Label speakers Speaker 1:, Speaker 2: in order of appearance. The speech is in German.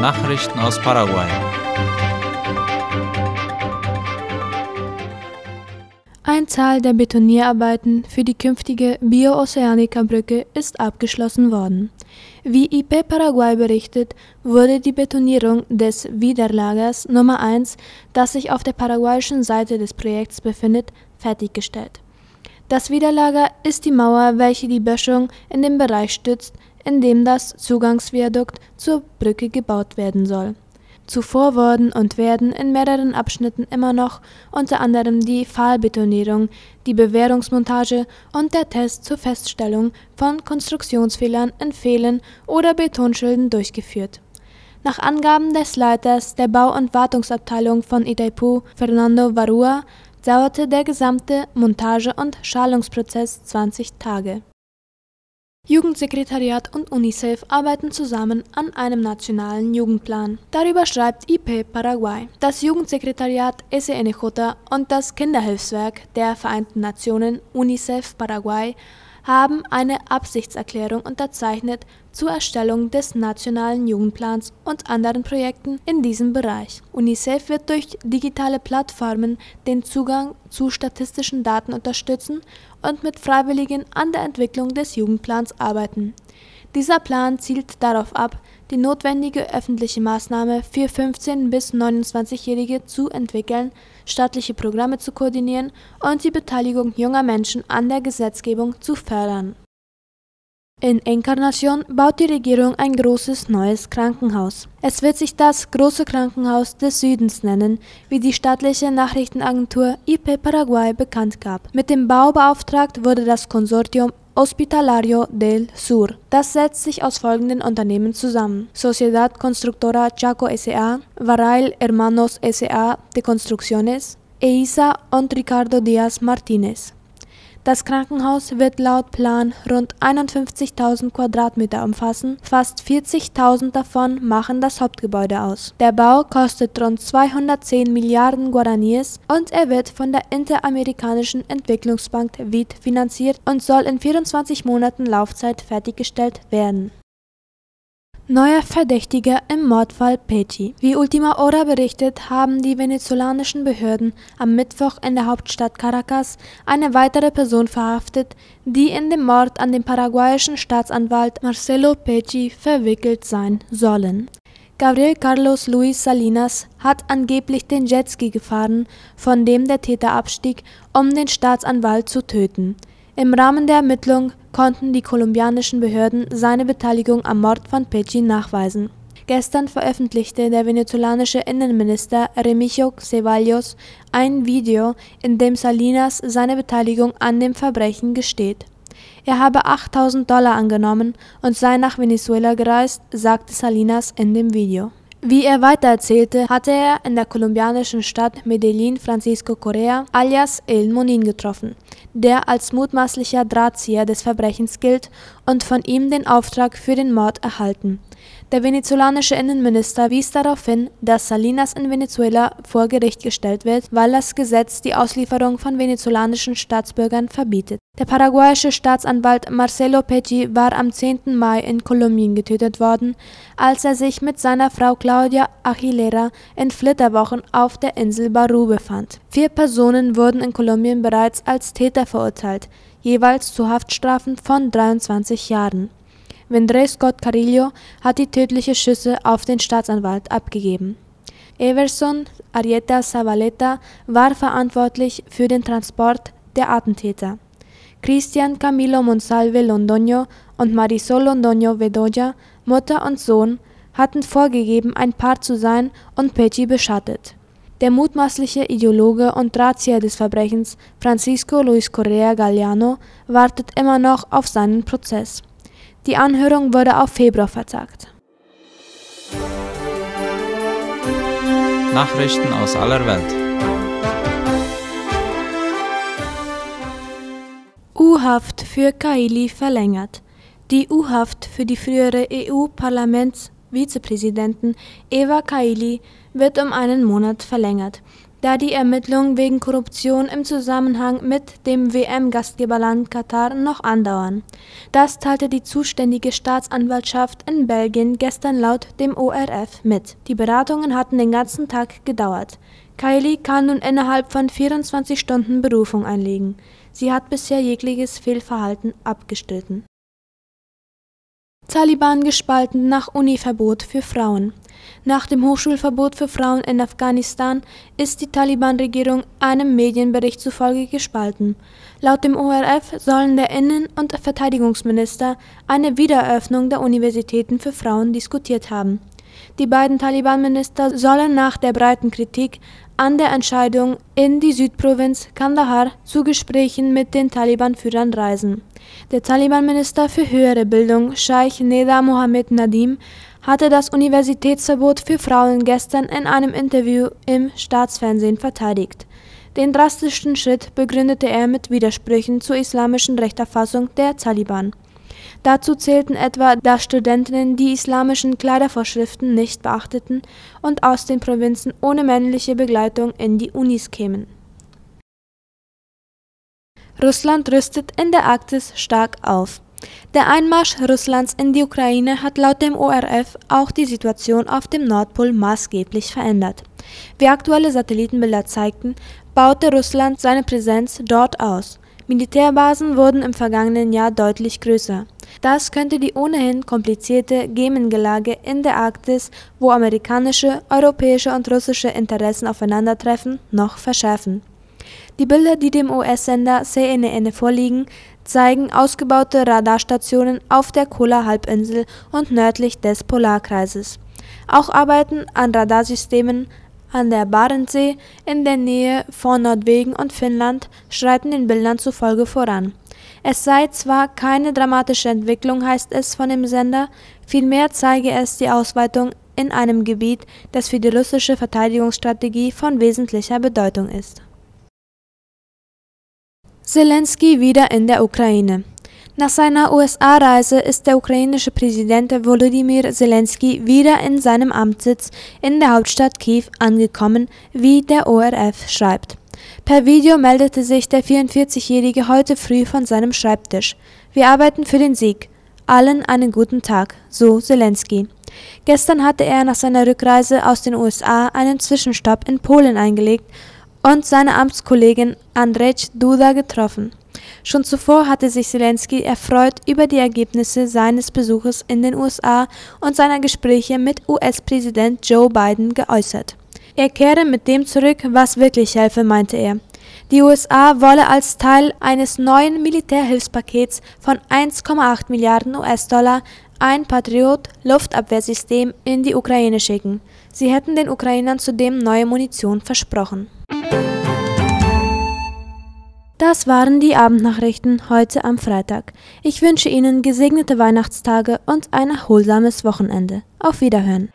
Speaker 1: Nachrichten aus Paraguay.
Speaker 2: Ein Teil der Betonierarbeiten für die künftige Bio-Oceanica-Brücke ist abgeschlossen worden. Wie IP Paraguay berichtet, wurde die Betonierung des Widerlagers Nummer 1, das sich auf der paraguayischen Seite des Projekts befindet, fertiggestellt. Das Widerlager ist die Mauer, welche die Böschung in dem Bereich stützt, in dem das Zugangsviadukt zur Brücke gebaut werden soll Zuvor wurden und werden in mehreren Abschnitten immer noch unter anderem die Pfahlbetonierung, die Bewährungsmontage und der Test zur Feststellung von Konstruktionsfehlern in Pfählen oder Betonschilden durchgeführt. Nach Angaben des Leiters der Bau und Wartungsabteilung von Itaipu, Fernando Varua, dauerte der gesamte Montage und Schalungsprozess 20 Tage Jugendsekretariat und UNICEF arbeiten zusammen an einem nationalen Jugendplan. Darüber schreibt IP Paraguay. Das Jugendsekretariat SNJ und das Kinderhilfswerk der Vereinten Nationen UNICEF Paraguay haben eine Absichtserklärung unterzeichnet zur Erstellung des nationalen Jugendplans und anderen Projekten in diesem Bereich. UNICEF wird durch digitale Plattformen den Zugang zu statistischen Daten unterstützen und mit Freiwilligen an der Entwicklung des Jugendplans arbeiten. Dieser Plan zielt darauf ab, die notwendige öffentliche Maßnahme für 15 bis 29-Jährige zu entwickeln, staatliche Programme zu koordinieren und die Beteiligung junger Menschen an der Gesetzgebung zu fördern. In Encarnacion baut die Regierung ein großes neues Krankenhaus. Es wird sich das Große Krankenhaus des Südens nennen, wie die staatliche Nachrichtenagentur IP Paraguay bekannt gab. Mit dem Bau beauftragt wurde das Konsortium Hospitalario del Sur. Das setzt sich aus folgenden Unternehmen zusammen: Sociedad Constructora Chaco S.A., Varail Hermanos S.A. de Construcciones, EISA und Ricardo Díaz Martínez. Das Krankenhaus wird laut Plan rund 51.000 Quadratmeter umfassen, fast 40.000 davon machen das Hauptgebäude aus. Der Bau kostet rund 210 Milliarden Guaraníes und er wird von der Interamerikanischen Entwicklungsbank WID finanziert und soll in 24 Monaten Laufzeit fertiggestellt werden Neuer Verdächtiger im Mordfall Peti. Wie Ultima Hora berichtet, haben die venezolanischen Behörden am Mittwoch in der Hauptstadt Caracas eine weitere Person verhaftet, die in dem Mord an den paraguayischen Staatsanwalt Marcelo Pecci verwickelt sein sollen. Gabriel Carlos Luis Salinas hat angeblich den Jetski gefahren, von dem der Täter abstieg, um den Staatsanwalt zu töten. Im Rahmen der Ermittlung konnten die kolumbianischen Behörden seine Beteiligung am Mord von Pecci nachweisen. Gestern veröffentlichte der venezolanische Innenminister Remigio Ceballos ein Video, in dem Salinas seine Beteiligung an dem Verbrechen gesteht. Er habe 8000 Dollar angenommen und sei nach Venezuela gereist, sagte Salinas in dem Video wie er weitererzählte, hatte er in der kolumbianischen Stadt Medellin Francisco Correa alias El Monin getroffen, der als mutmaßlicher Drahtzieher des Verbrechens gilt und von ihm den Auftrag für den Mord erhalten der venezolanische Innenminister wies darauf hin, dass Salinas in Venezuela vor Gericht gestellt wird, weil das Gesetz die Auslieferung von venezolanischen Staatsbürgern verbietet. Der paraguayische Staatsanwalt Marcelo Pecci war am 10. Mai in Kolumbien getötet worden, als er sich mit seiner Frau Claudia Aguilera in Flitterwochen auf der Insel Baru befand. Vier Personen wurden in Kolumbien bereits als Täter verurteilt, jeweils zu Haftstrafen von 23 Jahren. Vendré Scott Carillo hat die tödlichen Schüsse auf den Staatsanwalt abgegeben. Everson Arieta Zavaleta war verantwortlich für den Transport der Attentäter. Cristian Camilo Monsalve Londoño und Marisol Londoño Bedoya, Mutter und Sohn, hatten vorgegeben, ein Paar zu sein und Pecci beschattet. Der mutmaßliche Ideologe und Drahtzieher des Verbrechens, Francisco Luis Correa Galliano, wartet immer noch auf seinen Prozess. Die Anhörung wurde auf Februar vertagt.
Speaker 1: Nachrichten aus aller Welt.
Speaker 2: U-Haft für Kaili verlängert. Die U-Haft für die frühere EU-Parlamentsvizepräsidentin Eva Kaili wird um einen Monat verlängert. Da die Ermittlungen wegen Korruption im Zusammenhang mit dem WM-Gastgeberland Katar noch andauern. Das teilte die zuständige Staatsanwaltschaft in Belgien gestern laut dem ORF mit. Die Beratungen hatten den ganzen Tag gedauert. Kylie kann nun innerhalb von 24 Stunden Berufung einlegen. Sie hat bisher jegliches Fehlverhalten abgestritten. Taliban gespalten nach Univerbot für Frauen. Nach dem Hochschulverbot für Frauen in Afghanistan ist die Taliban-Regierung einem Medienbericht zufolge gespalten. Laut dem ORF sollen der Innen- und Verteidigungsminister eine Wiedereröffnung der Universitäten für Frauen diskutiert haben. Die beiden Taliban-Minister sollen nach der breiten Kritik an der Entscheidung in die Südprovinz Kandahar zu Gesprächen mit den Taliban-Führern reisen. Der Taliban-Minister für höhere Bildung, Scheich Neda Mohammed Nadim, hatte das Universitätsverbot für Frauen gestern in einem Interview im Staatsfernsehen verteidigt. Den drastischen Schritt begründete er mit Widersprüchen zur islamischen Rechterfassung der Taliban. Dazu zählten etwa, dass Studentinnen die islamischen Kleidervorschriften nicht beachteten und aus den Provinzen ohne männliche Begleitung in die Unis kämen. Russland rüstet in der Arktis stark auf. Der Einmarsch Russlands in die Ukraine hat laut dem ORF auch die Situation auf dem Nordpol maßgeblich verändert. Wie aktuelle Satellitenbilder zeigten, baute Russland seine Präsenz dort aus. Militärbasen wurden im vergangenen Jahr deutlich größer. Das könnte die ohnehin komplizierte Gemengelage in der Arktis, wo amerikanische, europäische und russische Interessen aufeinandertreffen, noch verschärfen. Die Bilder, die dem US-Sender CNN vorliegen, zeigen ausgebaute Radarstationen auf der Kola-Halbinsel und nördlich des Polarkreises. Auch Arbeiten an Radarsystemen an der Barentssee in der Nähe von Norwegen und Finnland schreiten den Bildern zufolge voran es sei zwar keine dramatische Entwicklung, heißt es von dem Sender, vielmehr zeige es die Ausweitung in einem Gebiet, das für die russische Verteidigungsstrategie von wesentlicher Bedeutung ist. Zelensky wieder in der Ukraine. Nach seiner USA-Reise ist der ukrainische Präsident Volodymyr Zelensky wieder in seinem Amtssitz in der Hauptstadt Kiew angekommen, wie der ORF schreibt. Per Video meldete sich der 44-Jährige heute früh von seinem Schreibtisch. Wir arbeiten für den Sieg. Allen einen guten Tag, so Zelensky. Gestern hatte er nach seiner Rückreise aus den USA einen Zwischenstopp in Polen eingelegt und seine Amtskollegin Andrzej Duda getroffen. Schon zuvor hatte sich Zelensky erfreut über die Ergebnisse seines Besuches in den USA und seiner Gespräche mit US-Präsident Joe Biden geäußert. Er kehre mit dem zurück, was wirklich helfe, meinte er. Die USA wolle als Teil eines neuen Militärhilfspakets von 1,8 Milliarden US-Dollar ein Patriot-Luftabwehrsystem in die Ukraine schicken. Sie hätten den Ukrainern zudem neue Munition versprochen. Das waren die Abendnachrichten heute am Freitag. Ich wünsche Ihnen gesegnete Weihnachtstage und ein erholsames Wochenende. Auf Wiederhören.